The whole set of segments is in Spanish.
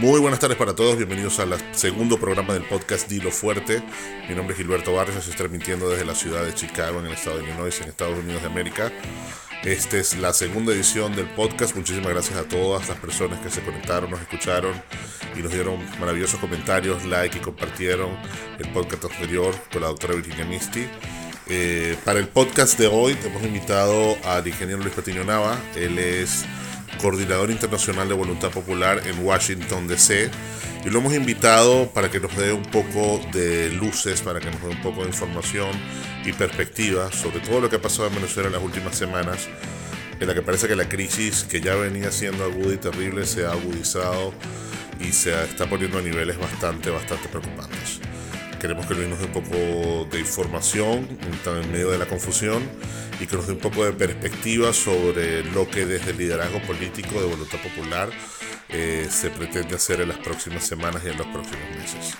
Muy buenas tardes para todos, bienvenidos al segundo programa del podcast Dilo Fuerte. Mi nombre es Gilberto Barrios, estoy transmitiendo desde la ciudad de Chicago, en el estado de Illinois, en Estados Unidos de América. Esta es la segunda edición del podcast. Muchísimas gracias a todas las personas que se conectaron, nos escucharon y nos dieron maravillosos comentarios, like y compartieron el podcast anterior con la doctora Virginia Misti. Eh, para el podcast de hoy hemos invitado al ingeniero Luis Patiño Nava. Él es coordinador internacional de voluntad popular en Washington, D.C. Y lo hemos invitado para que nos dé un poco de luces, para que nos dé un poco de información y perspectiva sobre todo lo que ha pasado en Venezuela en las últimas semanas, en la que parece que la crisis que ya venía siendo aguda y terrible se ha agudizado y se está poniendo a niveles bastante, bastante preocupantes. Queremos que Luis nos dé un poco de información en medio de la confusión y que nos dé un poco de perspectiva sobre lo que desde el liderazgo político de Voluntad Popular eh, se pretende hacer en las próximas semanas y en los próximos meses.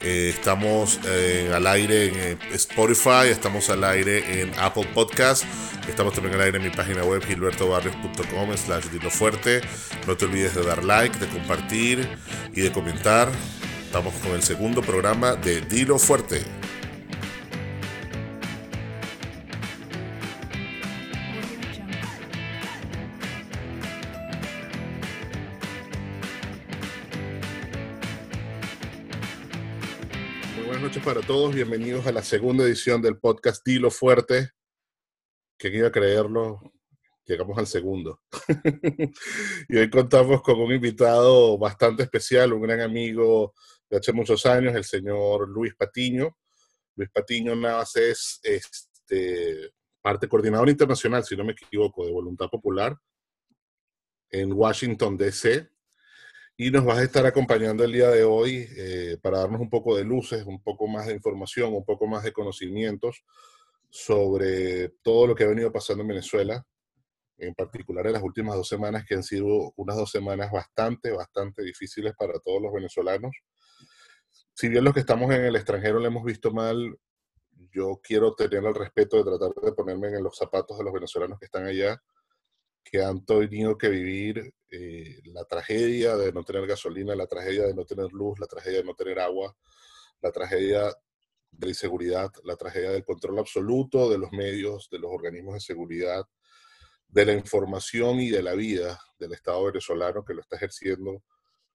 Eh, estamos eh, al aire en Spotify, estamos al aire en Apple Podcast, estamos también al aire en mi página web gilbertobarrios.com slash fuerte. No te olvides de dar like, de compartir y de comentar. Estamos con el segundo programa de Dilo Fuerte. Muy buenas noches para todos, bienvenidos a la segunda edición del podcast Dilo Fuerte. ¿Quién iba a creerlo? Llegamos al segundo. y hoy contamos con un invitado bastante especial, un gran amigo de hace muchos años, el señor Luis Patiño. Luis Patiño Navas es este, parte coordinador internacional, si no me equivoco, de Voluntad Popular en Washington, D.C. Y nos vas a estar acompañando el día de hoy eh, para darnos un poco de luces, un poco más de información, un poco más de conocimientos sobre todo lo que ha venido pasando en Venezuela, en particular en las últimas dos semanas, que han sido unas dos semanas bastante, bastante difíciles para todos los venezolanos si bien los que estamos en el extranjero le hemos visto mal, yo quiero tener el respeto de tratar de ponerme en los zapatos de los venezolanos que están allá, que han tenido que vivir eh, la tragedia de no tener gasolina, la tragedia de no tener luz, la tragedia de no tener agua, la tragedia de inseguridad, la tragedia del control absoluto de los medios, de los organismos de seguridad, de la información y de la vida del Estado venezolano que lo está ejerciendo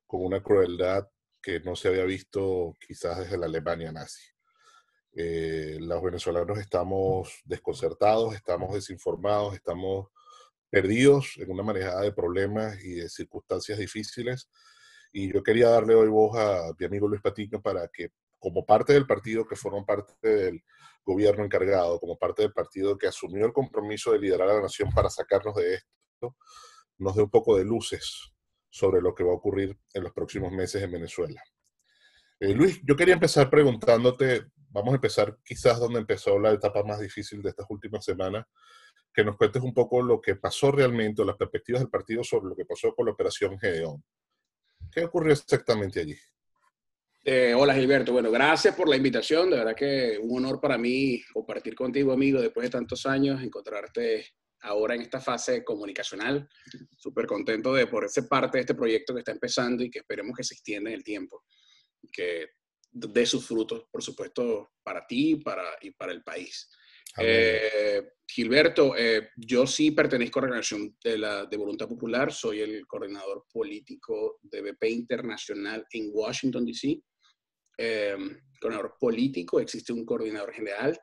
con una crueldad que no se había visto quizás desde la Alemania nazi. Eh, los venezolanos estamos desconcertados, estamos desinformados, estamos perdidos en una manejada de problemas y de circunstancias difíciles. Y yo quería darle hoy voz a mi amigo Luis Patiño para que, como parte del partido que forma parte del gobierno encargado, como parte del partido que asumió el compromiso de liderar a la nación para sacarnos de esto, nos dé un poco de luces sobre lo que va a ocurrir en los próximos meses en Venezuela. Eh, Luis, yo quería empezar preguntándote, vamos a empezar quizás donde empezó la etapa más difícil de estas últimas semanas, que nos cuentes un poco lo que pasó realmente, las perspectivas del partido sobre lo que pasó con la operación Gedeón. ¿Qué ocurrió exactamente allí? Eh, hola Gilberto, bueno, gracias por la invitación, de verdad que un honor para mí compartir contigo, amigo, después de tantos años, encontrarte ahora en esta fase comunicacional. Súper contento de por ser parte de este proyecto que está empezando y que esperemos que se extienda en el tiempo. Que dé sus frutos, por supuesto, para ti para, y para el país. Eh, Gilberto, eh, yo sí pertenezco a la organización de, la, de Voluntad Popular, soy el coordinador político de BP Internacional en Washington, D.C. Eh, coordinador político, existe un coordinador general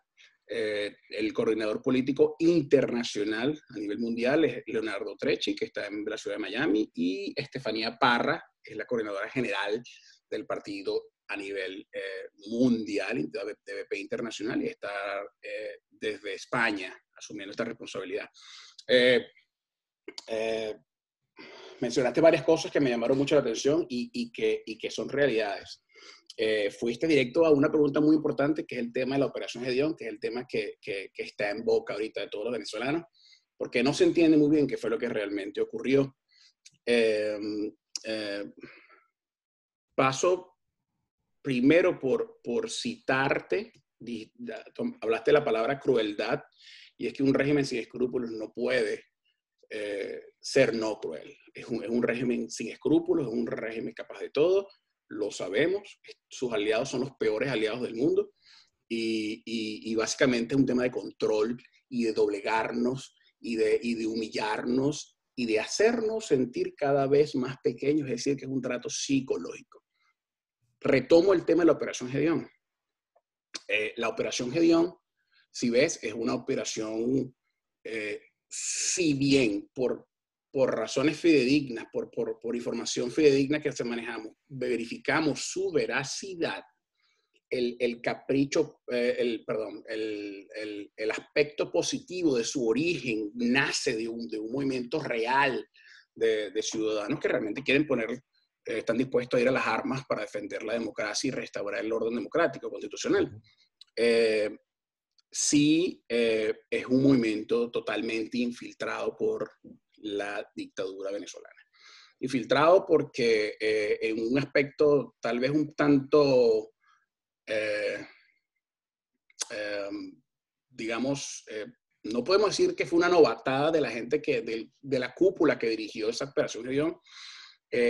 eh, el coordinador político internacional a nivel mundial es Leonardo Trecci, que está en la ciudad de Miami, y Estefanía Parra, que es la coordinadora general del partido a nivel eh, mundial de BP Internacional y está eh, desde España asumiendo esta responsabilidad. mencionaste varias cosas que me llamaron mucho la atención y, que, y que son realidades. Eh, fuiste directo a una pregunta muy importante, que es el tema de la operación Gedeón, que es el tema que, que, está en boca ahorita de todos los venezolanos, porque no se entiende muy bien qué fue lo que realmente ocurrió. Eh, eh, paso primero por, por citarte, hablaste la palabra crueldad, y es que un régimen sin escrúpulos no puede eh, ser no cruel. Es un, es un, régimen sin escrúpulos, es un régimen capaz de todo, lo sabemos, sus aliados son los peores aliados del mundo y, básicamente es un tema de control y de doblegarnos y de, y de humillarnos y de hacernos sentir cada vez más pequeños, es decir, que es un trato psicológico. Retomo el tema de la operación Gedeón. Eh, la operación Gedeón, si ves, es una operación, eh, si bien por, por razones fidedignas, por, por, por, información fidedigna que se manejamos, verificamos su veracidad, el, el capricho, eh, el, perdón, el, el, el, aspecto positivo de su origen nace de un, de un movimiento real de, de, ciudadanos que realmente quieren poner, eh, están dispuestos a ir a las armas para defender la democracia y restaurar el orden democrático constitucional. Eh, sí eh, es un movimiento totalmente infiltrado por la dictadura venezolana. Infiltrado porque eh, en un aspecto tal vez un tanto eh, eh, digamos, eh, no podemos decir que fue una novatada de la gente que, de, de la cúpula que dirigió esa operación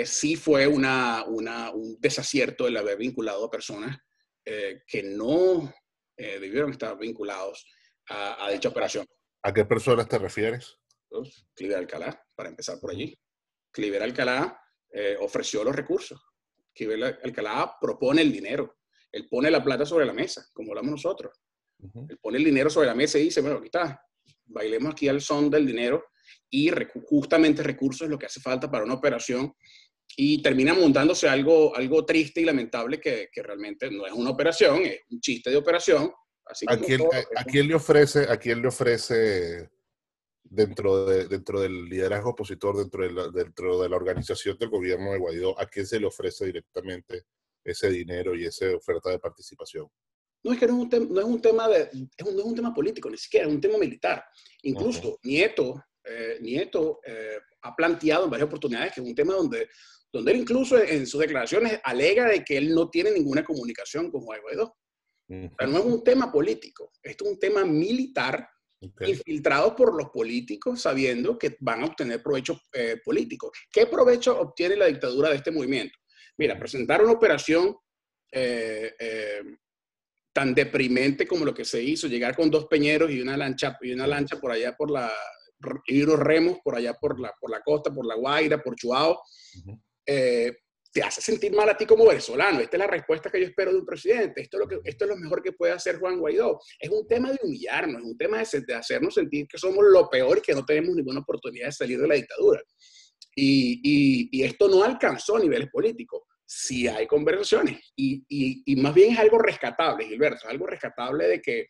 sí fue una, un desacierto el haber vinculado a personas que no debieron estar vinculados a, dicha operación. ¿A qué personas te refieres? Cliver Alcalá, para empezar por allí. Cliver Alcalá ofreció los recursos. Cliver Alcalá propone el dinero él pone la plata sobre la mesa, como hablamos nosotros. Uh -huh. Él pone el dinero sobre la mesa y dice, bueno, aquí está, bailemos aquí al son del dinero y justamente recursos es lo que hace falta para una operación y termina montándose algo, algo triste y lamentable que, que realmente no es una operación, es un chiste de operación. Así ¿A, quién, todo, a, ¿A quién, le ofrece, ¿A quién le ofrece dentro, de, dentro del liderazgo opositor, dentro de, la, dentro de la organización del gobierno de Guaidó, a quién se le ofrece directamente ese dinero y esa oferta de participación. No es que no es un, tema, no es un tema de, es un, no es un tema político, ni siquiera es un tema militar. Incluso uh -huh. Nieto, eh, Nieto eh, ha planteado en varias oportunidades que es un tema donde, donde él incluso en sus declaraciones alega de que él no tiene ninguna comunicación con Juan Guaidó. Uh -huh. o sea, no es un tema político, esto es un tema militar Okay. infiltrados por los políticos sabiendo que van a obtener provecho eh, político. ¿Qué provecho obtiene la dictadura de este movimiento? Mira, presentar una operación eh, eh, tan deprimente como lo que se hizo, llegar con dos peñeros y una lancha, y una lancha por allá por la, y unos remos por allá por la, por la costa, por La Guaira, por Chuao, uh -huh. eh, te hace sentir mal a ti como venezolano. Esta es la respuesta que yo espero de un presidente. Esto es lo, mejor que puede hacer Juan Guaidó. Es un tema de humillarnos, es un tema de, hacernos sentir que somos lo peor y que no tenemos ninguna oportunidad de salir de la dictadura. Y, y, esto no alcanzó niveles políticos. Sí hay conversaciones. Y, y, más bien es algo rescatable, Gilberto. Es algo rescatable de que,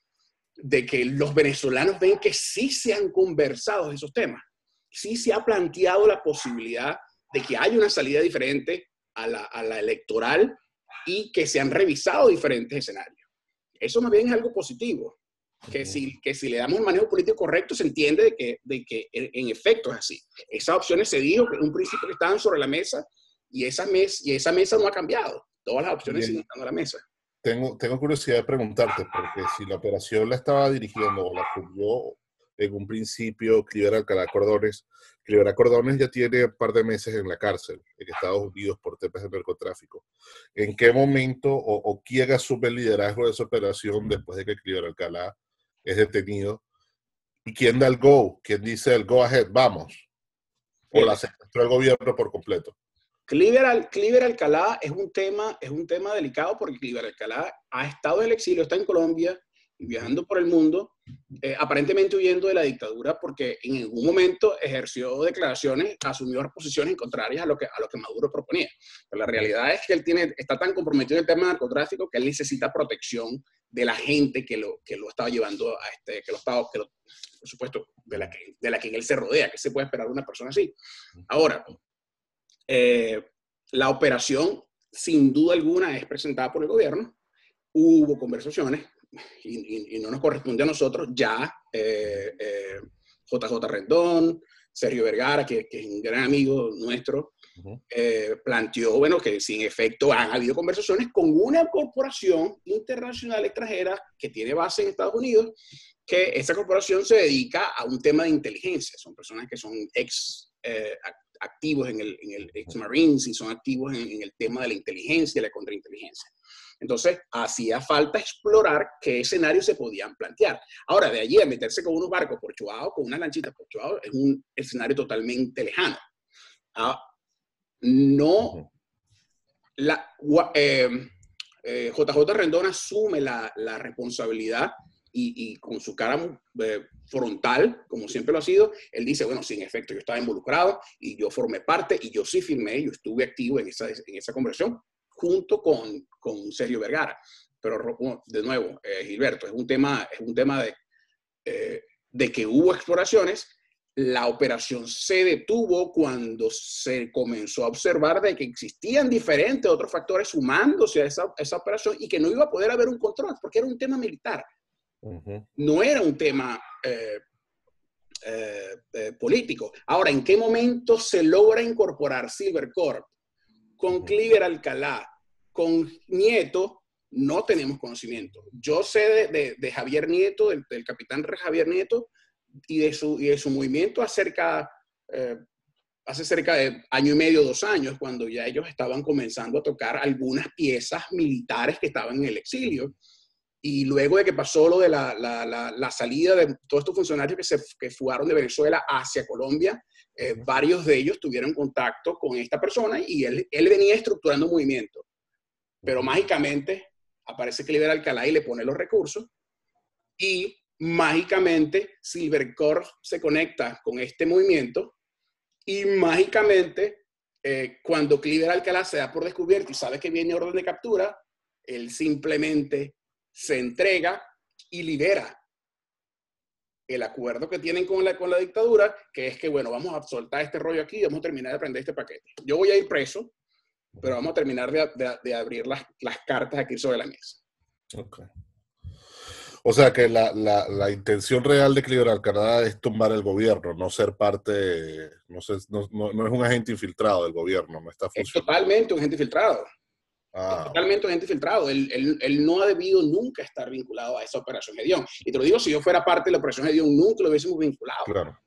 de que los venezolanos ven que sí se han conversado esos temas. Sí se ha planteado la posibilidad de que haya una salida diferente a la, a la electoral y que se han revisado diferentes escenarios. Eso más bien es algo positivo que si, que si le damos un manejo político correcto, se entiende de que, de que en, en, efecto es así. Esas opciones se dijo que en un principio que estaban sobre la mesa y esa, mes, y esa mesa no ha cambiado. Todas las opciones Bien. siguen estando a la mesa. Tengo, tengo curiosidad de preguntarte, porque si la operación la estaba dirigiendo o la cubrió en un principio Cliver Alcalá Cordones, Cliver Cordones ya tiene un par de meses en la cárcel en Estados Unidos por temas de narcotráfico. ¿En qué momento o, o quién asume el liderazgo de esa operación después de que Cliver Alcalá es detenido. ¿Y quién da el go? ¿Quién dice el go ahead? Vamos. O la secuestró el gobierno por completo. Cliver, Cliver Alcalá es un, tema, es un tema delicado porque Cliver Alcalá ha estado en el exilio, está en Colombia y viajando por el mundo, eh, aparentemente huyendo de la dictadura porque en algún momento ejerció declaraciones, asumió posiciones contrarias a lo que, a lo que Maduro proponía. Pero la realidad es que él tiene, está tan comprometido en el tema del narcotráfico que él necesita protección de la gente que lo, que lo estaba llevando a este, que lo estaba, que lo, por supuesto, de la, que, de la que él se rodea, que se puede esperar una persona así. Ahora, eh, la operación, sin duda alguna, es presentada por el gobierno. Hubo conversaciones y, y, no nos corresponde a nosotros ya. Eh, eh, JJ Rendón, Sergio Vergara, que, que, es un gran amigo nuestro, uh -huh. eh, planteó, bueno, que sin efecto han habido conversaciones con una corporación internacional extranjera que tiene base en Estados Unidos que esta corporación se dedica a un tema de inteligencia. Son personas que son ex eh, activos en el, en el ex Marines y son activos en, en, el tema de la inteligencia y la contrainteligencia. Entonces, hacía falta explorar qué escenarios se podían plantear. Ahora, de allí a meterse con unos barcos por Chuao, con una lanchita por Chuao, es un escenario totalmente lejano. Ah, no, la, eh, eh, JJ Rendón asume la, la responsabilidad y, y, con su cara eh, frontal, como siempre lo ha sido, él dice, bueno, sí, en efecto, yo estaba involucrado y yo formé parte y yo sí firmé, yo estuve activo en esa, en esa conversión junto con, con Sergio Vergara. Pero de nuevo, eh, Gilberto, es un tema, es un tema de, eh, de que hubo exploraciones, la operación se detuvo cuando se comenzó a observar de que existían diferentes otros factores sumándose a esa, esa operación y que no iba a poder haber un control porque era un tema militar. Uh -huh. No era un tema eh, eh, eh, político. Ahora, ¿en qué momento se logra incorporar Silvercorp con Cliver Alcalá, con Nieto? No tenemos conocimiento. Yo sé de, de, de Javier Nieto, del, del, capitán Javier Nieto, y de su, y de su movimiento acerca, eh, hace cerca de año y medio, dos años, cuando ya ellos estaban comenzando a tocar algunas piezas militares que estaban en el exilio. Y luego de que pasó lo de la, la, la, la salida de todos estos funcionarios que se que fugaron de Venezuela hacia Colombia, eh, varios de ellos tuvieron contacto con esta persona y él, él venía estructurando movimiento. Pero mágicamente aparece Cliver Alcalá y le pone los recursos y mágicamente Silvercorp se conecta con este movimiento y mágicamente eh, cuando Cliver Alcalá se da por descubierto y sabe que viene orden de captura, él simplemente se entrega y libera el acuerdo que tienen con la, con la dictadura, que es que, bueno, vamos a soltar este rollo aquí y vamos a terminar de prender este paquete. Yo voy a ir preso, pero vamos a terminar de, de, de abrir las, las, cartas aquí sobre la mesa. Okay. O sea que la, la, la, intención real de Cliver Alcalá es tumbar el gobierno, no ser parte, no, ser, no, no, no, es un agente infiltrado del gobierno, no está funcionando. Es totalmente un agente infiltrado. Ah. Totalmente un agente infiltrado. Él, él, él, no ha debido nunca estar vinculado a esa operación Dion. Y te lo digo, si yo fuera parte de la operación Dion, nunca lo hubiésemos vinculado. Claro.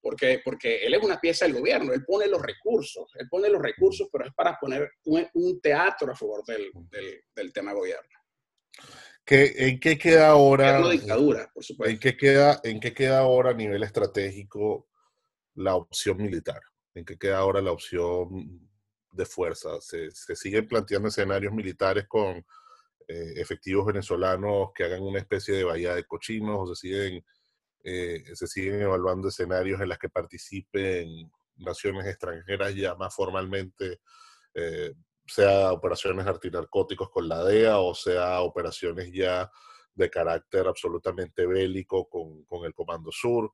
Porque, porque él es una pieza del gobierno, él pone los recursos, él pone los recursos, pero es para poner un, un teatro a favor del, del, del tema gobierno. ¿Qué, ¿En qué queda ahora? La dictadura, por supuesto. ¿en qué, queda, ¿En qué queda ahora a nivel estratégico la opción militar? ¿En qué queda ahora la opción de fuerza? ¿Se, se siguen planteando escenarios militares con eh, efectivos venezolanos que hagan una especie de bahía de cochinos se siguen, eh, se siguen evaluando escenarios en los que participen naciones extranjeras ya más formalmente eh, sea operaciones antinarcóticos con la DEA o sea operaciones ya de carácter absolutamente bélico con, con el Comando Sur.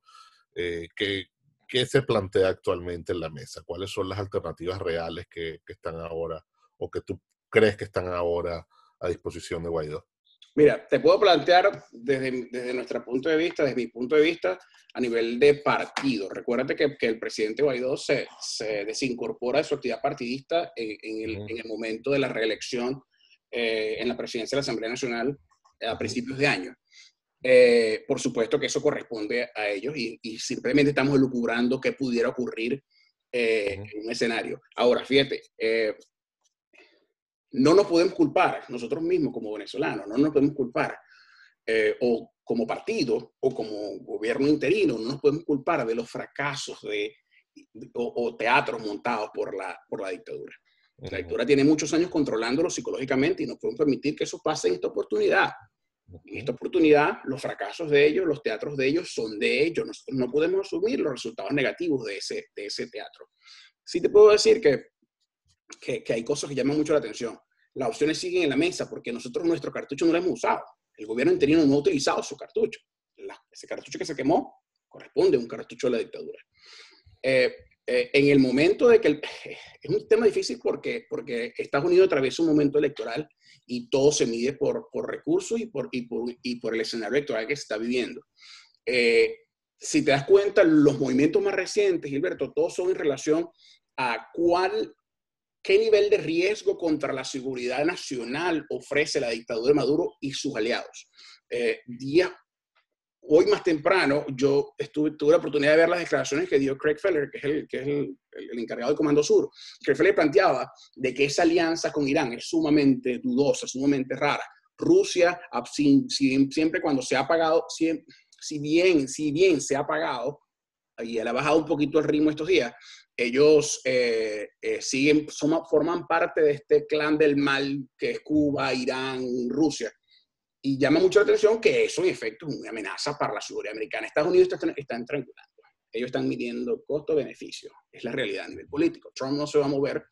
¿qué, ¿Qué se plantea actualmente en la mesa? ¿Cuáles son las alternativas reales que, que están ahora o que tú crees que están ahora a disposición de Guaidó? Mira, te puedo plantear desde, desde nuestro punto de vista, desde mi punto de vista, a nivel de partido. Recuérdate que, que el presidente Guaidó se, se, desincorpora de su actividad partidista en, en, el, en el, momento de la reelección eh, en la presidencia de la Asamblea Nacional a principios de año. Eh, por supuesto que eso corresponde a ellos y, y simplemente estamos elucubrando qué pudiera ocurrir eh, uh -huh. en un escenario. Ahora, fíjate, eh, no nos podemos culpar nosotros mismos como venezolanos, no nos podemos culpar, eh, o como partido o como gobierno interino, no nos podemos culpar de los fracasos de, de o, o, teatros montados por la, por la dictadura. Uh -huh. La dictadura tiene muchos años controlándolo psicológicamente y no podemos permitir que eso pase en esta oportunidad. En esta oportunidad, los fracasos de ellos, los teatros de ellos son de ellos. Nosotros no podemos asumir los resultados negativos de ese, de ese teatro. Sí te puedo decir que que, que, hay cosas que llaman mucho la atención. Las opciones siguen en la mesa porque nosotros nuestro cartucho no lo hemos usado. El gobierno interino no ha utilizado su cartucho. La, ese cartucho que se quemó corresponde a un cartucho de la dictadura. Eh, eh, en el momento de que el, es un tema difícil porque, porque Estados Unidos atraviesa un momento electoral y todo se mide por, por recursos y por, y, por, y por el escenario electoral que se está viviendo. Eh, si te das cuenta, los movimientos más recientes, Gilberto, todos son en relación a cuál qué nivel de riesgo contra la seguridad nacional ofrece la dictadura de Maduro y sus aliados. Eh, días, hoy más temprano yo tuve la oportunidad de ver las declaraciones que dio Craig Feller, que es el, que es el, encargado del Comando Sur. Craig Feller planteaba de que esa alianza con Irán es sumamente dudosa, sumamente rara. Rusia, siempre cuando se ha pagado, si bien, se ha pagado, y ha bajado un poquito el ritmo estos días, ellos eh, eh, siguen, forman parte de este clan del mal que es Cuba, Irán, Rusia. Y llama mucho la atención que eso en efecto es una amenaza para la seguridad americana. Estados Unidos está, están triangulando. Ellos están midiendo costo-beneficio. Es la realidad a nivel político. Trump no se va a mover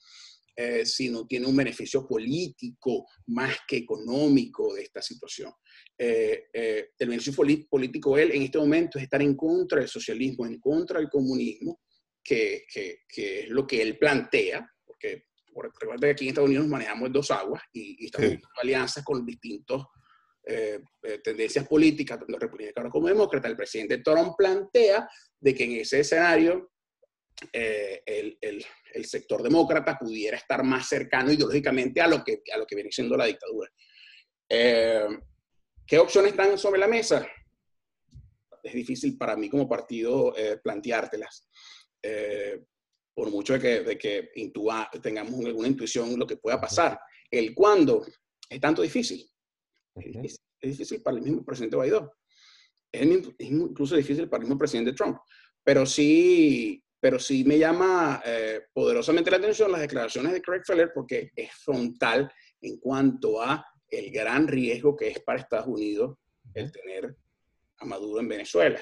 eh, si no tiene un beneficio político más que económico de esta situación. Eh, eh, el beneficio político él en este momento es estar en contra del socialismo, en contra del comunismo, que, que, que es lo que él plantea, porque recuerda que aquí en Estados Unidos manejamos dos aguas y, y estamos en alianzas con distintos eh, eh, tendencias políticas, tanto republicanos como demócratas, el presidente Trump plantea de que en ese escenario eh, el, el, sector demócrata pudiera estar más cercano ideológicamente a lo que, a lo que viene siendo la dictadura. ¿Qué opciones están sobre la mesa? Es difícil para mí como partido planteártelas. por mucho de que, de que tengamos alguna intuición lo que pueda pasar. El cuándo es tanto difícil es, difícil para el mismo presidente Guaidó. Es, incluso difícil para el mismo presidente Trump. Pero sí, pero sí me llama eh, poderosamente la atención las declaraciones de Craig Feller porque es frontal en cuanto a el gran riesgo que es para Estados Unidos el tener a Maduro en Venezuela.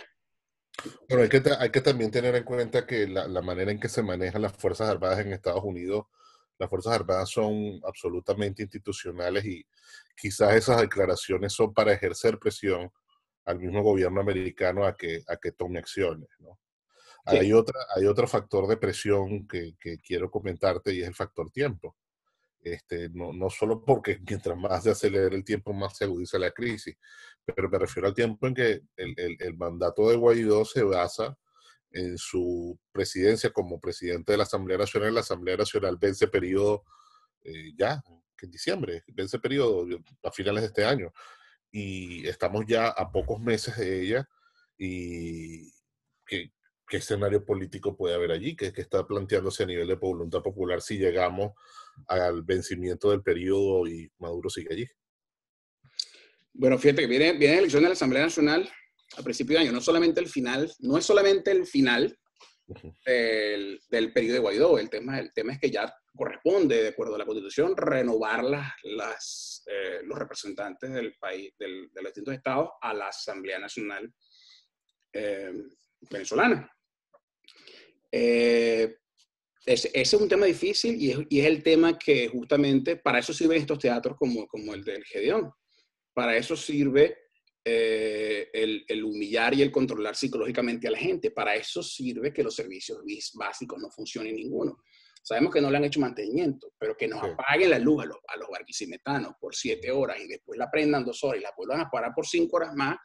Bueno, hay que, hay que también tener en cuenta que la, la, manera en que se manejan las Fuerzas Armadas en Estados Unidos las Fuerzas Armadas son absolutamente institucionales y quizás esas declaraciones son para ejercer presión al mismo gobierno americano a que, a que tome acciones. ¿no? Sí. Hay, otra, hay otro factor de presión que, que, quiero comentarte y es el factor tiempo. Este, no, no solo porque mientras más se acelera el tiempo, más se agudiza la crisis, pero me refiero al tiempo en que el, el, el mandato de Guaidó se basa en su presidencia como presidente de la Asamblea Nacional. La Asamblea Nacional vence periodo eh, ya, en diciembre, vence periodo a finales de este año. Y estamos ya a pocos meses de ella. ¿Y qué, qué escenario político puede haber allí? ¿Qué, ¿Qué, está planteándose a nivel de voluntad popular si llegamos al vencimiento del periodo y Maduro sigue allí? Bueno, fíjate que viene, viene elección de la Asamblea Nacional a principio de año, no solamente el final, no es solamente el final del, del periodo de Guaidó, el tema, el tema es que ya corresponde, de acuerdo a la Constitución, renovar las, las, eh, los representantes del país, del, de los distintos estados a la Asamblea Nacional eh, Venezolana. Eh, ese, ese, es un tema difícil y es, y es, el tema que justamente para eso sirven estos teatros como, como el del Gedeón. Para eso sirve eh, el, el, humillar y el controlar psicológicamente a la gente. Para eso sirve que los servicios básicos no funcionen ninguno. Sabemos que no le han hecho mantenimiento, pero que nos sí. apaguen la luz a los, a los barquisimetanos por siete horas y después la prendan dos horas y la vuelvan a parar por cinco horas más,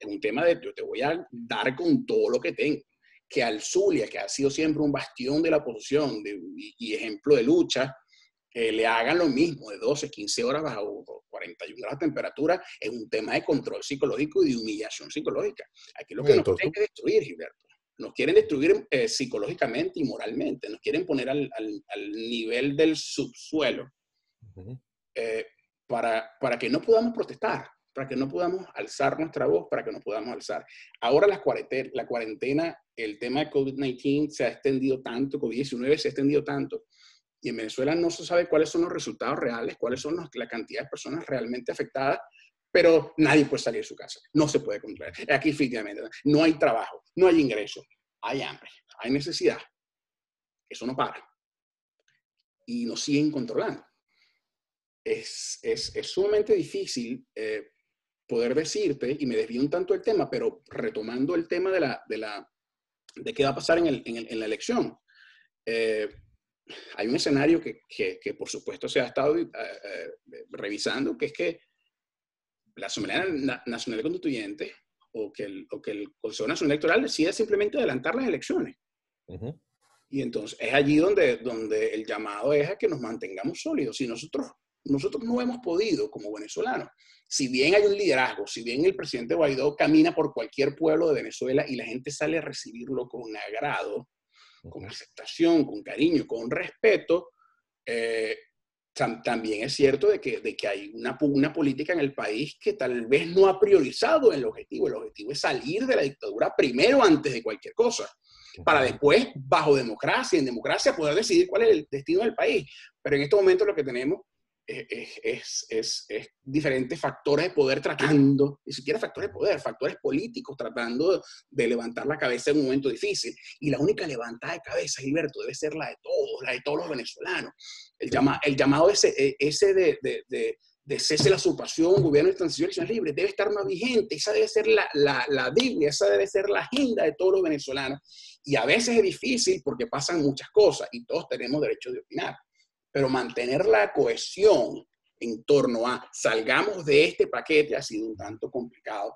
es un tema de yo te voy a dar con todo lo que tengo. Que al Zulia, que ha sido siempre un bastión de la oposición de, y, y ejemplo de lucha, eh, le hagan lo mismo de 12, 15 horas bajo 41 grados de temperatura, es un tema de control psicológico y de humillación psicológica. Aquí lo que Entonces, nos quieren que destruir, Gilberto. Nos quieren destruir eh, psicológicamente y moralmente. Nos quieren poner al, al, al nivel del subsuelo uh -huh. eh, para, para que no podamos protestar, para que no podamos alzar nuestra voz, para que no podamos alzar. Ahora la cuarentena, la cuarentena el tema de COVID-19 se ha extendido tanto, COVID-19 se ha extendido tanto, y en Venezuela no se sabe cuáles son los resultados reales, cuáles son los, la cantidad de personas realmente afectadas, pero nadie puede salir de su casa, no se puede controlar. Aquí efectivamente no hay trabajo, no hay ingreso, hay hambre, hay necesidad. Eso no para. Y nos siguen controlando. Es, es, es sumamente difícil eh, poder decirte, y me desvío un tanto el tema, pero retomando el tema de, la, de, la, de qué va a pasar en, el, en, el, en la elección. Eh, hay un escenario que, que, que, por supuesto se ha estado eh, eh, revisando, que es que la Asamblea Nacional Constituyente o que, el, o que el Consejo Nacional Electoral decida simplemente adelantar las elecciones. Uh -huh. Y entonces es allí donde, donde el llamado es a que nos mantengamos sólidos. Si nosotros nosotros no hemos podido como venezolanos. Si bien hay un liderazgo, si bien el presidente Guaidó camina por cualquier pueblo de Venezuela y la gente sale a recibirlo con agrado, con aceptación, con cariño, con respeto, eh, también es cierto de que, de que hay una, una política en el país que tal vez no ha priorizado el objetivo. El objetivo es salir de la dictadura primero antes de cualquier cosa, para después, bajo democracia, en democracia, poder decidir cuál es el destino del país. Pero en este momento lo que tenemos es, es, es, diferentes factores de poder tratando, ni siquiera factores de poder, factores políticos tratando de levantar la cabeza en un momento difícil. Y la única levantada de cabeza, Gilberto, debe ser la de todos, la de todos los venezolanos. El, llama, el llamado ese, e, ese de, de, de, de cese la usurpación, gobierno de transición elecciones libres, debe estar más vigente. Esa debe ser la, la, la Biblia, esa debe ser la agenda de todos los venezolanos. Y a veces es difícil porque pasan muchas cosas y todos tenemos derecho de opinar pero mantener la cohesión en torno a salgamos de este paquete ha sido un tanto complicado,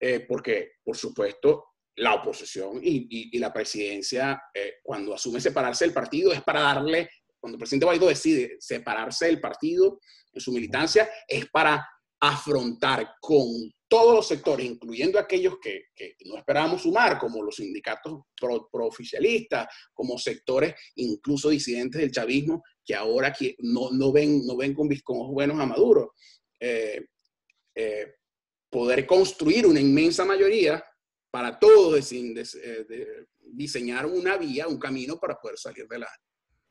eh, porque, por supuesto, la oposición y, la presidencia, eh, cuando asume separarse del partido, es para darle, cuando el presidente Guaidó decide separarse del partido en su militancia, es para afrontar con todos los sectores, incluyendo aquellos que, no esperábamos sumar, como los sindicatos pro-oficialistas, como sectores incluso disidentes del chavismo, que ahora que no, no, ven, no ven con, ojos buenos a Maduro. Eh, eh, poder construir una inmensa mayoría para todos, eh, diseñar una vía, un camino para poder salir de la,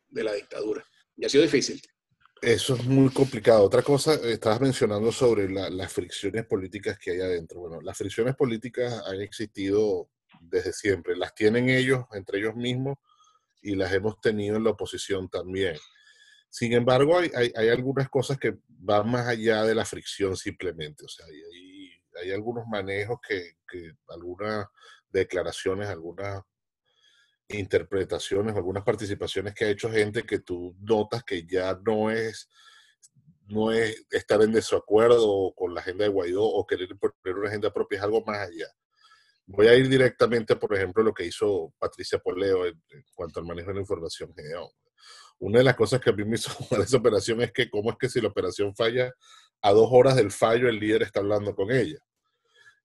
de la dictadura. Y ha sido difícil. Eso es muy complicado. Otra cosa, estabas mencionando sobre las fricciones políticas que hay adentro. Bueno, las fricciones políticas han existido desde siempre. Las tienen ellos, entre ellos mismos, y las hemos tenido en la oposición también. Sin embargo, hay, algunas cosas que van más allá de la fricción simplemente. O sea, hay, hay algunos manejos que, que, algunas declaraciones, algunas interpretaciones, algunas participaciones que ha hecho gente que tú notas que ya no es no es estar en desacuerdo con la agenda de Guaidó o querer poner una agenda propia, es algo más allá. Voy a ir directamente, por ejemplo, lo que hizo Patricia Poleo en, cuanto al manejo de la información una de las cosas que a mí me hizo esa operación es que cómo es que si la operación falla, a dos horas del fallo el líder está hablando con ella.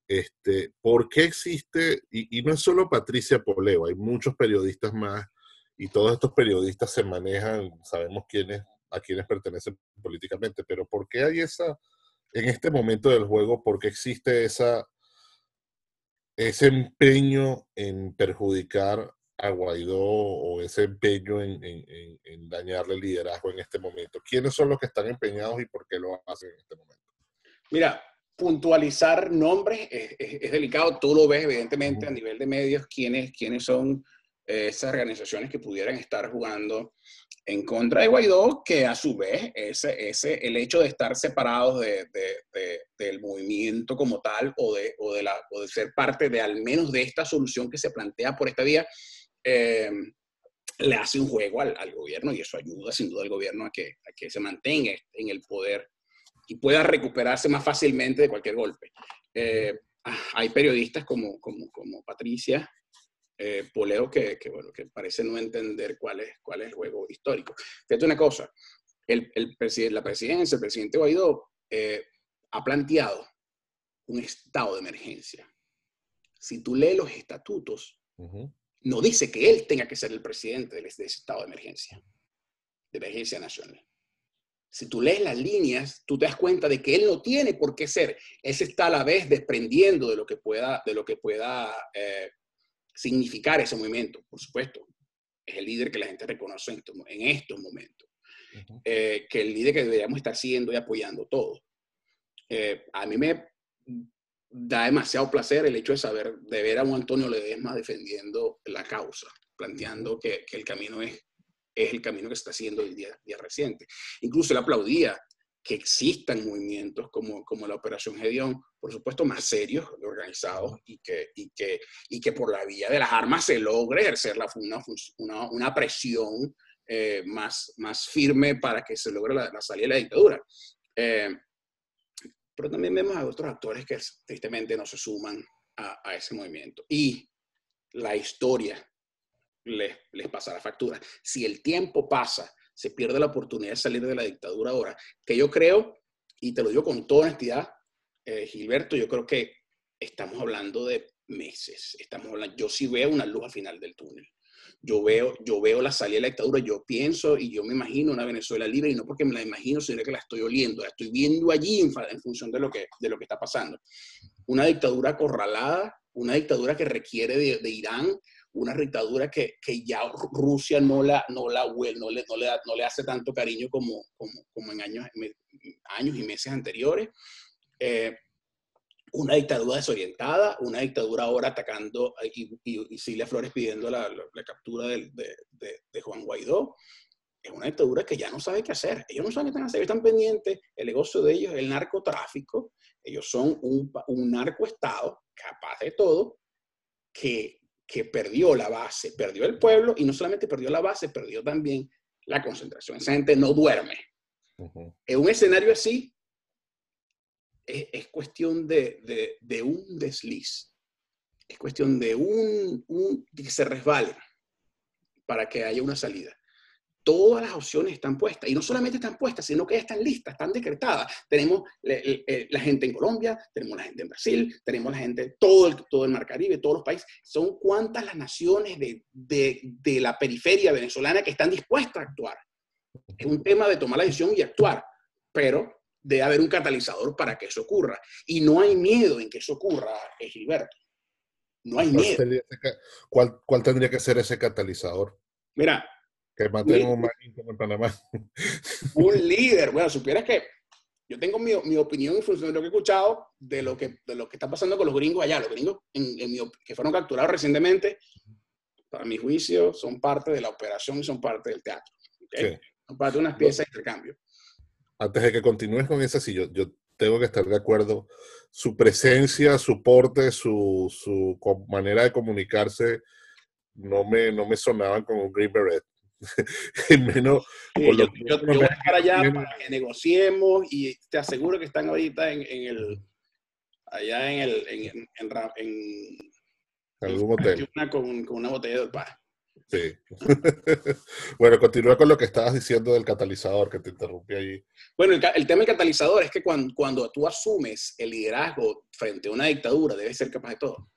Este, ¿Por qué existe? Y, no es solo Patricia Poleo, hay muchos periodistas más y todos estos periodistas se manejan, sabemos a quiénes pertenecen políticamente, pero ¿por qué hay esa, en este momento del juego, por qué existe esa, ese empeño en perjudicar a Guaidó o ese empeño en, dañarle el liderazgo en este momento? ¿Quiénes son los que están empeñados y por qué lo hacen en este momento? Mira, puntualizar nombres es, delicado. Tú lo ves evidentemente a nivel de medios quiénes, quiénes son eh, esas organizaciones que pudieran estar jugando en contra de Guaidó, que a su vez ese, ese, el hecho de estar separados de, del movimiento como tal o de, o, de la, o de ser parte de al menos de esta solución que se plantea por esta vía, eh, le hace un juego al, gobierno y eso ayuda sin duda al gobierno a que, que se mantenga en el poder y pueda recuperarse más fácilmente de cualquier golpe. Eh, ah, hay periodistas como, como, como Patricia eh, Poleo que, que, bueno, que parece no entender cuál es, cuál es el juego histórico. Fíjate una cosa, el, el la presidencia, el presidente Guaidó, ha planteado un estado de emergencia. Si tú lees los estatutos, no dice que él tenga que ser el presidente de ese estado de emergencia, de emergencia nacional. Si tú lees las líneas, tú te das cuenta de que él no tiene por qué ser. Él se está a la vez desprendiendo de lo que pueda, de lo que pueda eh, significar ese movimiento, por supuesto. Es el líder que la gente reconoce en, estos momentos. Eh, que el líder que deberíamos estar siguiendo y apoyando todo. Eh, a mí me da demasiado placer el hecho de saber, de ver a un Antonio Ledesma defendiendo la causa, planteando que, que el camino es, es el camino que se está haciendo el día, día reciente. Incluso él aplaudía que existan movimientos como, como la Operación Gedeón, por supuesto más serios, organizados, y que, y, que, y que por la vía de las armas se logre ejercer una, una, presión eh, más, más firme para que se logre la, salida de la dictadura. Eh, pero también vemos a otros actores que tristemente no se suman a, ese movimiento. Y la historia les, les pasa la factura. Si el tiempo pasa, se pierde la oportunidad de salir de la dictadura ahora. Que yo creo, y te lo digo con toda honestidad, eh, Gilberto, yo creo que estamos hablando de meses. Estamos hablando, yo sí veo una luz al final del túnel. Yo veo, yo veo la salida de la dictadura, yo pienso y yo me imagino una Venezuela libre, y no porque me la imagino, sino que la estoy oliendo, la estoy viendo allí en, función de lo, que, de lo que está pasando. Una dictadura acorralada, una dictadura que requiere de Irán, una dictadura que, que, ya Rusia no la, no la no le, no le, no le hace tanto cariño como, como, en años, años y meses anteriores. Eh, una dictadura desorientada, una dictadura ahora atacando y, y, Silvia Flores pidiendo la, captura de, Juan Guaidó. Es una dictadura que ya no sabe qué hacer. Ellos no saben qué están hacer, están pendientes. El negocio de ellos es el narcotráfico. Ellos son un, un narcoestado capaz de todo que, que perdió la base, perdió el pueblo y no solamente perdió la base, perdió también la concentración. Esa gente no duerme. En un escenario así, es, cuestión de, de, un desliz, es cuestión de un, un, que se resbale para que haya una salida. Todas las opciones están puestas, y no solamente están puestas, sino que ya están listas, están decretadas. Tenemos la gente en Colombia, tenemos la gente en Brasil, tenemos la gente, todo el, todo el Mar Caribe, todos los países. Son cuántas las naciones de, de, de la periferia venezolana que están dispuestas a actuar. Es un tema de tomar la decisión y actuar, pero debe haber un catalizador para que eso ocurra. Y no hay miedo en que eso ocurra, Gilberto. No hay miedo. ¿Cuál, ¿Cuál, tendría que ser ese catalizador? Mira. Que matemos un en Panamá. Un líder. Bueno, supieras que yo tengo mi, mi, opinión en función de lo que he escuchado, de lo que, de lo que está pasando con los gringos allá. Los gringos en, que fueron capturados recientemente, para mi juicio, son parte de la operación y son parte del teatro. Son parte de unas piezas de intercambio antes de que continúes con esa, sí, yo, yo tengo que estar de acuerdo. Su presencia, su porte, su, su manera de comunicarse no me, no me sonaban como un Green Beret. menos yo, yo, voy a estar allá para que negociemos y te aseguro que están ahorita en, en el allá en el en, en, en, algún hotel con, con, una botella de paz. Sí. bueno, continúa con lo que estabas diciendo del catalizador que te interrumpí allí. Bueno, el, el tema del catalizador es que cuando, cuando, tú asumes el liderazgo frente a una dictadura, debes ser capaz de todo.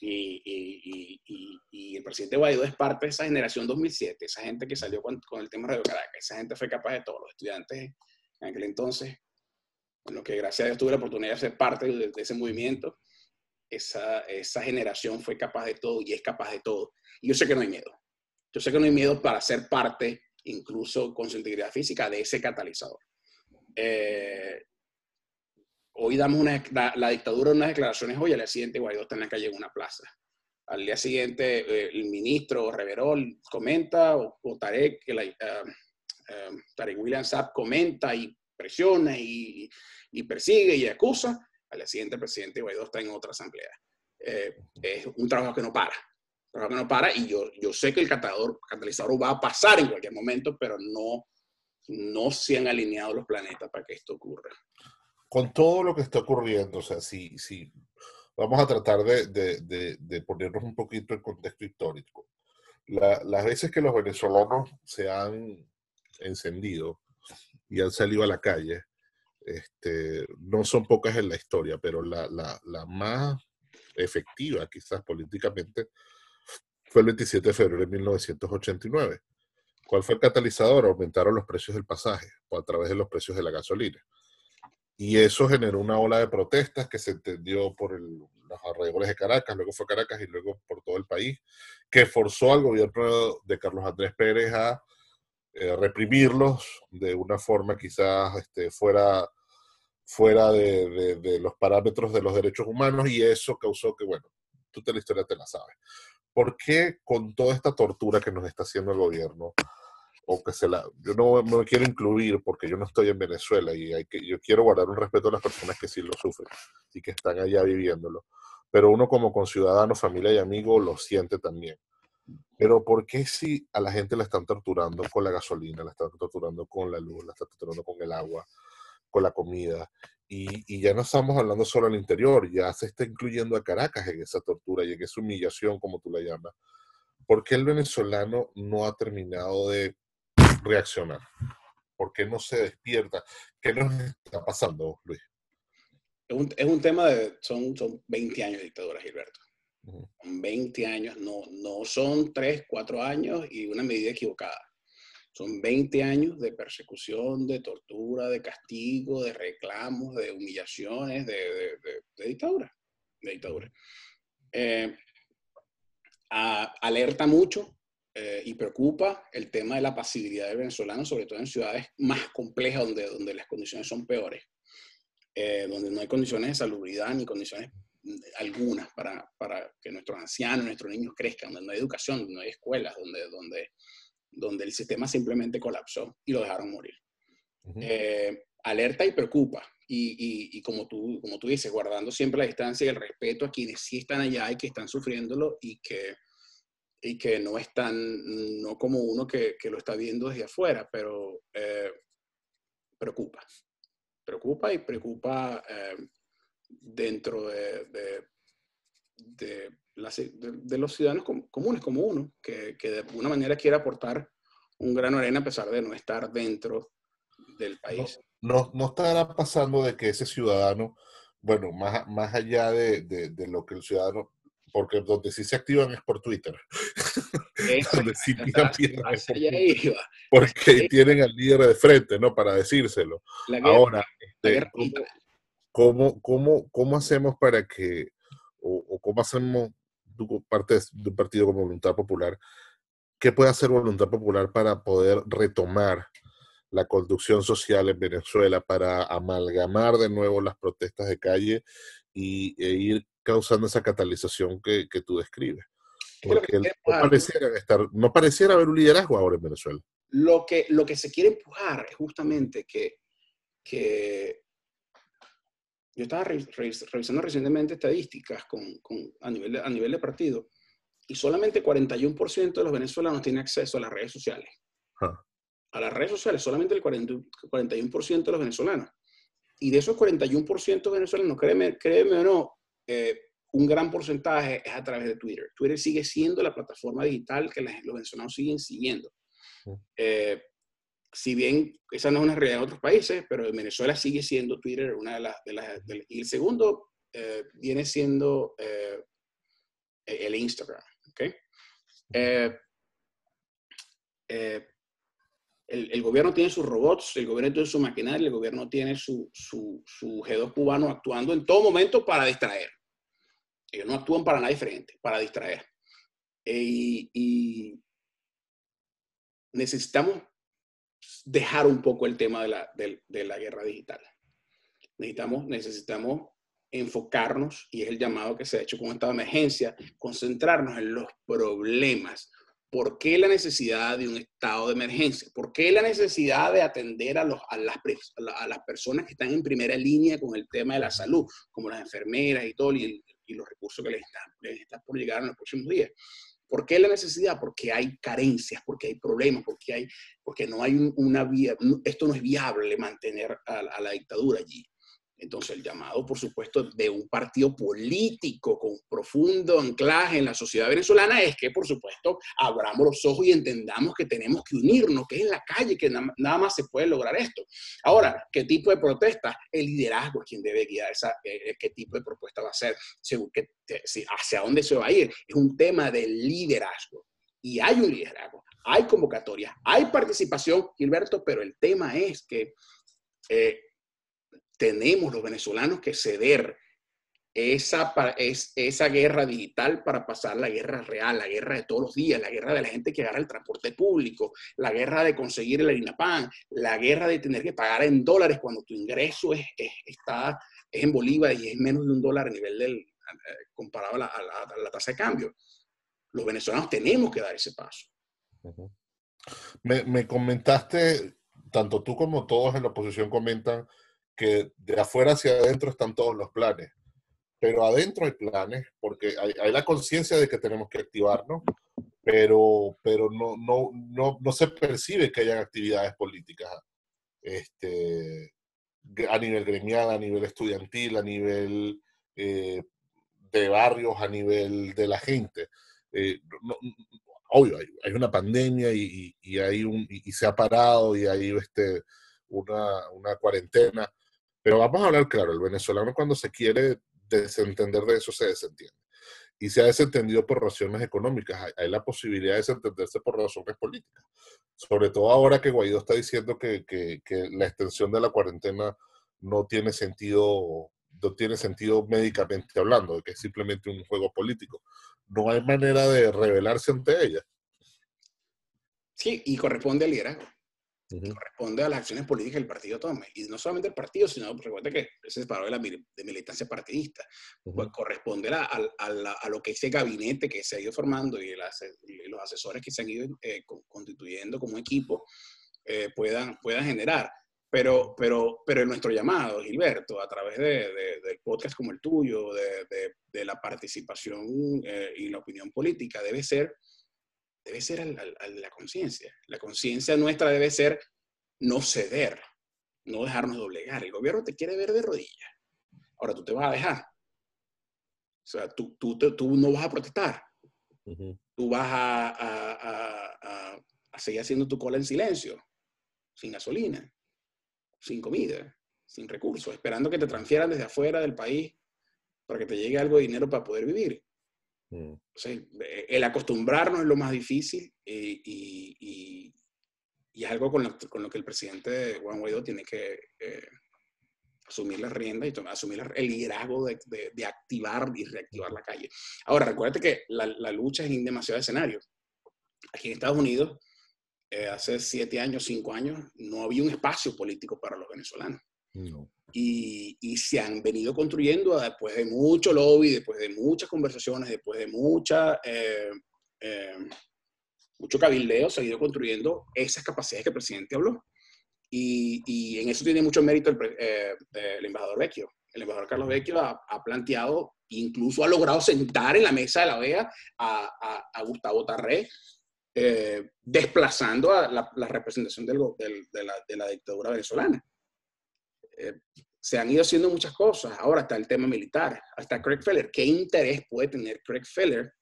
Y, el presidente Guaidó es parte de esa generación 2007, esa gente que salió con, con el tema Radio Caracas, esa gente fue capaz de todo. Los estudiantes en aquel entonces, bueno, que gracias a Dios tuve la oportunidad de ser parte de, de ese movimiento, esa, esa generación fue capaz de todo y es capaz de todo. Y yo sé que no hay miedo. Yo sé que no hay miedo para ser parte, incluso con su integridad física, de ese catalizador. Eh, hoy damos una, la, dictadura unas declaraciones hoy, al día siguiente Guaidó está en la calle en una plaza. Al día siguiente eh, el ministro Reverol comenta, o, Tarek, que la, uh, Tarek William Saab comenta y presiona y, y, persigue y acusa. Al día siguiente el presidente Guaidó está en otra asamblea. es un trabajo que no para que no para y yo, yo sé que el catalizador, catalizador va a pasar en cualquier momento, pero no, no se han alineado los planetas para que esto ocurra. Con todo lo que está ocurriendo, o sea, si, si vamos a tratar de, de, de, ponernos un poquito en contexto histórico. La, las veces que los venezolanos se han encendido y han salido a la calle, este, no son pocas en la historia, pero la, la, la más efectiva quizás políticamente fue el 27 de febrero de 1989. ¿Cuál fue el catalizador? Aumentaron los precios del pasaje o a través de los precios de la gasolina. Y eso generó una ola de protestas que se entendió por el, los alrededores de Caracas, luego fue Caracas y luego por todo el país, que forzó al gobierno de Carlos Andrés Pérez a eh, reprimirlos de una forma quizás este, fuera, fuera de, los parámetros de los derechos humanos y eso causó que, bueno, tú te la historia te la sabes. ¿por qué con toda esta tortura que nos está haciendo el gobierno, o que se la, yo no, me quiero incluir porque yo no estoy en Venezuela y hay que, yo quiero guardar un respeto a las personas que sí lo sufren y que están allá viviéndolo, pero uno como conciudadano, familia y amigo lo siente también. Pero ¿por qué si a la gente la están torturando con la gasolina, la están torturando con la luz, la están torturando con el agua, con la comida? Y, ya no estamos hablando solo al interior, ya se está incluyendo a Caracas en esa tortura y en esa humillación, como tú la llamas. ¿Por qué el venezolano no ha terminado de reaccionar? ¿Por qué no se despierta? ¿Qué nos está pasando, Luis? Es un, es un tema de, son, son 20 años de dictadura, Gilberto. 20 años, no, no son 3, 4 años y una medida equivocada. Son 20 años de persecución, de tortura, de castigo, de reclamos, de humillaciones, de, de, dictadura. De dictadura. Eh, alerta mucho eh, y preocupa el tema de la pasividad de venezolanos, sobre todo en ciudades más complejas donde, donde las condiciones son peores, eh, donde no hay condiciones de salubridad ni condiciones algunas para, para, que nuestros ancianos, nuestros niños crezcan, donde no hay educación, donde no hay escuelas, donde, donde donde el sistema simplemente colapsó y lo dejaron morir. Eh, alerta y preocupa. Y, y, como, tú, como tú dices, guardando siempre la distancia y el respeto a quienes sí están allá y que están sufriéndolo y que, y que no están, no como uno que, que lo está viendo desde afuera, pero eh, preocupa. Preocupa y preocupa eh, dentro de, de, de de, los ciudadanos comunes como uno, que, que, de alguna manera quiere aportar un grano de arena a pesar de no estar dentro del país. No, no, estará pasando de que ese ciudadano, bueno, más, más allá de, de, lo que el ciudadano, porque donde sí se activan es por Twitter. donde sí porque tienen al líder de frente, ¿no? Para decírselo. Ahora, este, ¿cómo, cómo, cómo, hacemos para que, o, o cómo hacemos parte de un partido como Voluntad Popular, ¿qué puede hacer Voluntad Popular para poder retomar la conducción social en Venezuela, para amalgamar de nuevo las protestas de calle y, e ir causando esa catalización que, que tú describes? Porque no pareciera, estar, no pareciera haber un liderazgo ahora en Venezuela. Lo que, lo que se quiere empujar es justamente que, que yo estaba revisando recientemente estadísticas con, con, a, nivel de, a nivel de partido y solamente 41% de los venezolanos tienen acceso a las redes sociales. A las redes sociales, solamente el 41% de los venezolanos. Y de esos 41% venezolanos, créeme, créeme o no, eh, un gran porcentaje es a través de Twitter. Twitter sigue siendo la plataforma digital que los venezolanos siguen siguiendo. Eh, si bien esa no es una realidad en otros países, pero en Venezuela sigue siendo Twitter una de las... y el segundo eh, viene siendo eh, el Instagram. ¿okay? Eh, el, gobierno tiene sus robots, el gobierno tiene su maquinaria, el gobierno tiene su, su, su G2 cubano actuando en todo momento para distraer. Ellos no actúan para nada diferente, para distraer. y, y necesitamos dejar un poco el tema de la, de, la guerra digital. Necesitamos, necesitamos enfocarnos, y es el llamado que se ha hecho con esta emergencia, concentrarnos en los problemas. ¿Por qué la necesidad de un estado de emergencia? ¿Por qué la necesidad de atender a, los, a, las, a las personas que están en primera línea con el tema de la salud, como las enfermeras y todo, y, los recursos que les están, les están por llegar en los próximos días? ¿Por qué la necesidad? Porque hay carencias, porque hay problemas, porque, hay, porque no hay una vía, esto no es viable mantener a la dictadura allí. Entonces, el llamado, por supuesto, de un partido político con profundo anclaje en la sociedad venezolana es que, por supuesto, abramos los ojos y entendamos que tenemos que unirnos, que es en la calle que nada más se puede lograr esto. Ahora, ¿qué tipo de protesta? El liderazgo es quien debe guiar esa, eh, qué tipo de propuesta va a ser, que, hacia dónde se va a ir. Es un tema de liderazgo. Y hay un liderazgo, hay convocatoria, hay participación, Gilberto, pero el tema es que... Eh, tenemos los venezolanos que ceder esa, esa guerra digital para pasar la guerra real, la guerra de todos los días, la guerra de la gente que agarra el transporte público, la guerra de conseguir el harina pan, la guerra de tener que pagar en dólares cuando tu ingreso es, está, es en Bolívar y es menos de un dólar a nivel del, comparado a la, la, tasa de cambio. Los venezolanos tenemos que dar ese paso. me comentaste, tanto tú como todos en la oposición comentan, que de afuera hacia adentro están todos los planes, pero adentro hay planes porque hay, la conciencia de que tenemos que activarnos, pero, pero no, no, no, no se percibe que hayan actividades políticas este, a nivel gremial, a nivel estudiantil, a nivel eh, de barrios, a nivel de la gente. Eh, obvio, hay, una pandemia y, hay un, y, se ha parado y hay este, una, una cuarentena, pero vamos a hablar claro, el venezolano cuando se quiere desentender de eso se desentiende. Y se ha desentendido por razones económicas. Hay, la posibilidad de desentenderse por razones políticas. Sobre todo ahora que Guaidó está diciendo que, que, la extensión de la cuarentena no tiene sentido no tiene sentido médicamente hablando, que es simplemente un juego político. No hay manera de rebelarse ante ella. Sí, y corresponde al liderazgo. Corresponde a las acciones políticas que el partido tome. Y no solamente el partido, sino, recuerda que se separó de la de militancia partidista. pues corresponde a, a, lo que ese gabinete que se ha ido formando y, los asesores que se han ido eh, constituyendo como equipo eh, puedan, puedan generar. Pero, pero, pero nuestro llamado, Gilberto, a través de, de, podcast como el tuyo, de, de la participación eh, y la opinión política, debe ser, debe ser la conciencia. La conciencia nuestra debe ser no ceder, no dejarnos doblegar. El gobierno te quiere ver de rodillas. Ahora tú te vas a dejar. O sea, tú, tú, tú no vas a protestar. Tú vas a, a, a, a seguir haciendo tu cola en silencio, sin gasolina sin comida, sin recursos, esperando que te transfieran desde afuera del país para que te llegue algo de dinero para poder vivir. Mm. el acostumbrarnos es lo más difícil eh, y, y, es algo con lo, con lo, que el presidente Juan Guaidó tiene que eh, asumir la rienda y asumir el liderazgo de, de, activar y reactivar la calle. Ahora, recuérdate que la, la lucha es en demasiados escenarios. Aquí en Estados Unidos, eh, hace siete años, cinco años, no había un espacio político para los venezolanos. Y, y, se han venido construyendo después de mucho lobby, después de muchas conversaciones, después de mucha, eh, eh, mucho cabildeo, se ha ido construyendo esas capacidades que el presidente habló. Y, y en eso tiene mucho mérito el, el, embajador Vecchio. El embajador Carlos Vecchio ha, ha, planteado, incluso ha logrado sentar en la mesa de la OEA a, a, a Gustavo Tarré, eh, desplazando a la, representación del, de, la, de, la, dictadura venezolana. Eh, se han ido haciendo muchas cosas. Ahora está el tema militar. Hasta Craig Feller. ¿Qué interés puede tener Craig Feller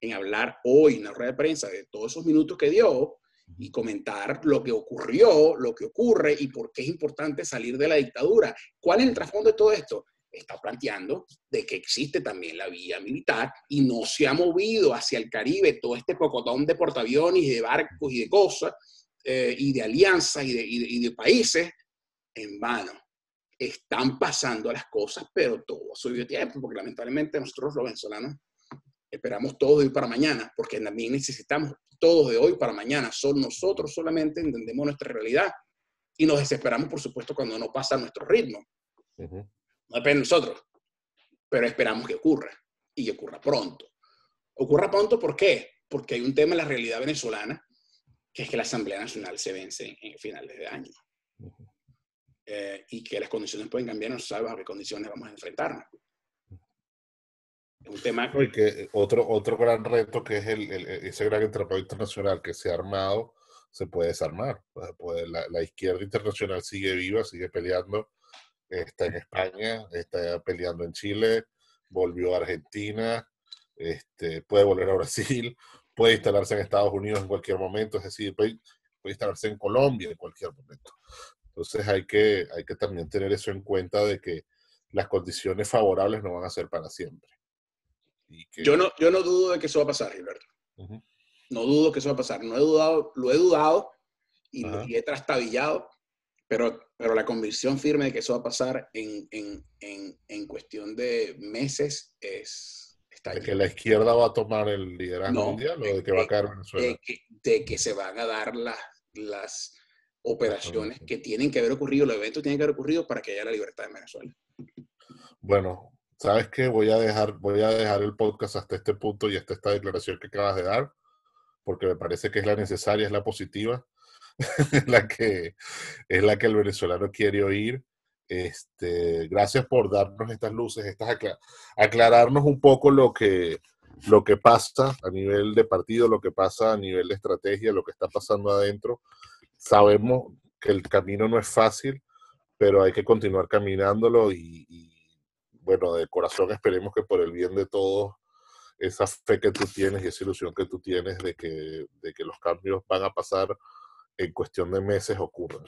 en hablar hoy en la rueda de prensa de todos esos minutos que dio y comentar lo que ocurrió, lo que ocurre y por qué es importante salir de la dictadura? ¿Cuál es el trasfondo de todo esto? está planteando de que existe también la vía militar y no se ha movido hacia el Caribe todo este pocotón de portaaviones y de barcos y de cosas eh, y de alianzas y de, y, de, países en vano. Están pasando las cosas, pero todo a su tiempo, porque lamentablemente nosotros los venezolanos esperamos todo de hoy para mañana, porque también necesitamos todo de hoy para mañana. Son nosotros solamente entendemos nuestra realidad y nos desesperamos, por supuesto, cuando no pasa nuestro ritmo. No depende de nosotros, pero esperamos que ocurra y que ocurra pronto. Ocurra pronto, ¿por qué? Porque hay un tema en la realidad venezolana, que es que la Asamblea Nacional se vence en finales de año. Eh, y que las condiciones pueden cambiar, no se sabe bajo qué condiciones vamos a enfrentarnos. Es un tema... Y que otro, otro gran reto que es el, ese gran entramado internacional que se ha armado, se puede desarmar. la, la, izquierda internacional sigue viva, sigue peleando está en España, está peleando en Chile, volvió a Argentina, este, puede volver a Brasil, puede instalarse en Estados Unidos en cualquier momento, es decir, puede, instalarse en Colombia en cualquier momento. Entonces hay que, hay que también tener eso en cuenta de que las condiciones favorables no van a ser para siempre. yo, no, yo no dudo de que eso va a pasar, Gilberto. No dudo que eso va a pasar. No he dudado, lo he dudado y, y he trastabillado pero, pero la convicción firme de que eso va a pasar en, en, en, en cuestión de meses es... Está ¿De que la izquierda va a tomar el liderazgo mundial o de que va a caer Venezuela? De que, de que se van a dar las, las operaciones que tienen que haber ocurrido, los eventos tienen que haber ocurrido para que haya la libertad en Venezuela. Bueno, ¿sabes qué? Voy a dejar, voy a dejar el podcast hasta este punto y hasta esta declaración que acabas de dar, porque me parece que es la necesaria, es la positiva la que, es la que el venezolano quiere oír. Este, gracias por darnos estas luces, estas aclararnos un poco lo que, lo que pasa a nivel de partido, lo que pasa a nivel de estrategia, lo que está pasando adentro. Sabemos que el camino no es fácil, pero hay que continuar caminándolo y, bueno, de corazón esperemos que por el bien de todos esa fe que tú tienes y esa ilusión que tú tienes de que, de que los cambios van a pasar en cuestión de meses ocurran.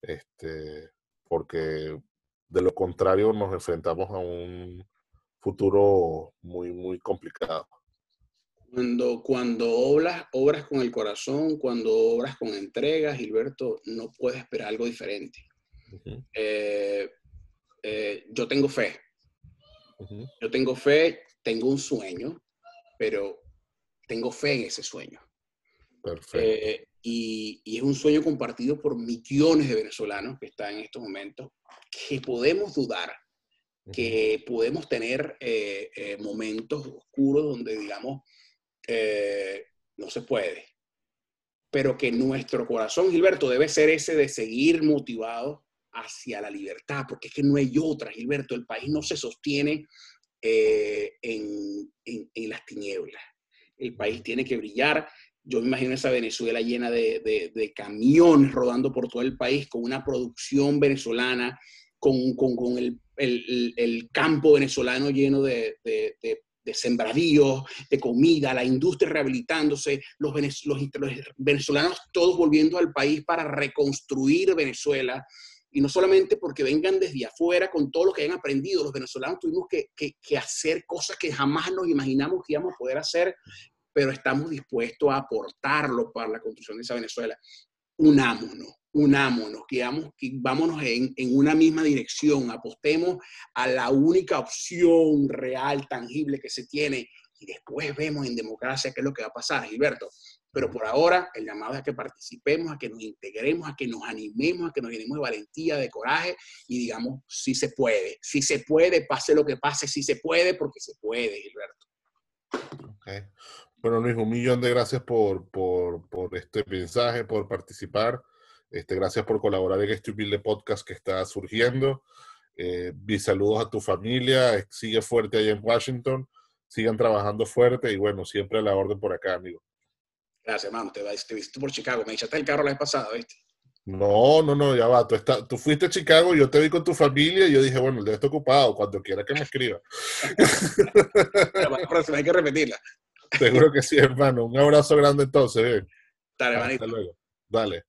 Este, porque de lo contrario nos enfrentamos a un futuro muy, muy complicado. Cuando, cuando obras, obras con el corazón, cuando obras con entrega, Gilberto, no puedes esperar algo diferente. Eh, eh, yo tengo fe. Yo tengo fe, tengo un sueño, pero tengo fe en ese sueño. Perfecto. Eh, y, y, es un sueño compartido por millones de venezolanos que están en estos momentos, que podemos dudar, que podemos tener eh, eh, momentos oscuros donde digamos, no se puede, pero que nuestro corazón, Gilberto, debe ser ese de seguir motivado hacia la libertad, porque es que no hay otra, Gilberto, el país no se sostiene en, en, en las tinieblas. El país tiene que brillar. Yo me imagino esa Venezuela llena de, camiones rodando por todo el país con una producción venezolana, con, el, campo venezolano lleno de, sembradíos, de comida, la industria rehabilitándose, los, venezolanos todos volviendo al país para reconstruir Venezuela. Y no solamente porque vengan desde afuera con todo lo que hayan aprendido, los venezolanos tuvimos que, que hacer cosas que jamás nos imaginamos que íbamos a poder hacer pero estamos dispuestos a aportarlo para la construcción de esa Venezuela. Unámonos, unámonos, que, vámonos en, en, una misma dirección, apostemos a la única opción real, tangible que se tiene y después vemos en democracia qué es lo que va a pasar, Gilberto. Pero por ahora el llamado es a que participemos, a que nos integremos, a que nos animemos, a que nos llenemos de valentía, de coraje y digamos, sí se puede, sí se puede, pase lo que pase, sí se puede, porque se puede, Gilberto. Bueno, Luis, un millón de gracias por, por, por este mensaje, por participar. Este, gracias por colaborar en este humilde podcast que está surgiendo. Eh, mis saludos a tu familia. Sigue fuerte allá en Washington. Sigan trabajando fuerte y bueno, siempre a la orden por acá, amigo. Gracias, hermano. Te, te viste por Chicago. Me echaste el carro la vez pasada, ¿viste? No, no, no, ya va. Tú, está, tú fuiste a Chicago, yo te vi con tu familia y yo dije, bueno, el debe estar ocupado, cuando quiera que me escriba. Pero, hay que repetirla. Seguro que sí, hermano. Un abrazo grande entonces. Dale, Hasta luego. Dale.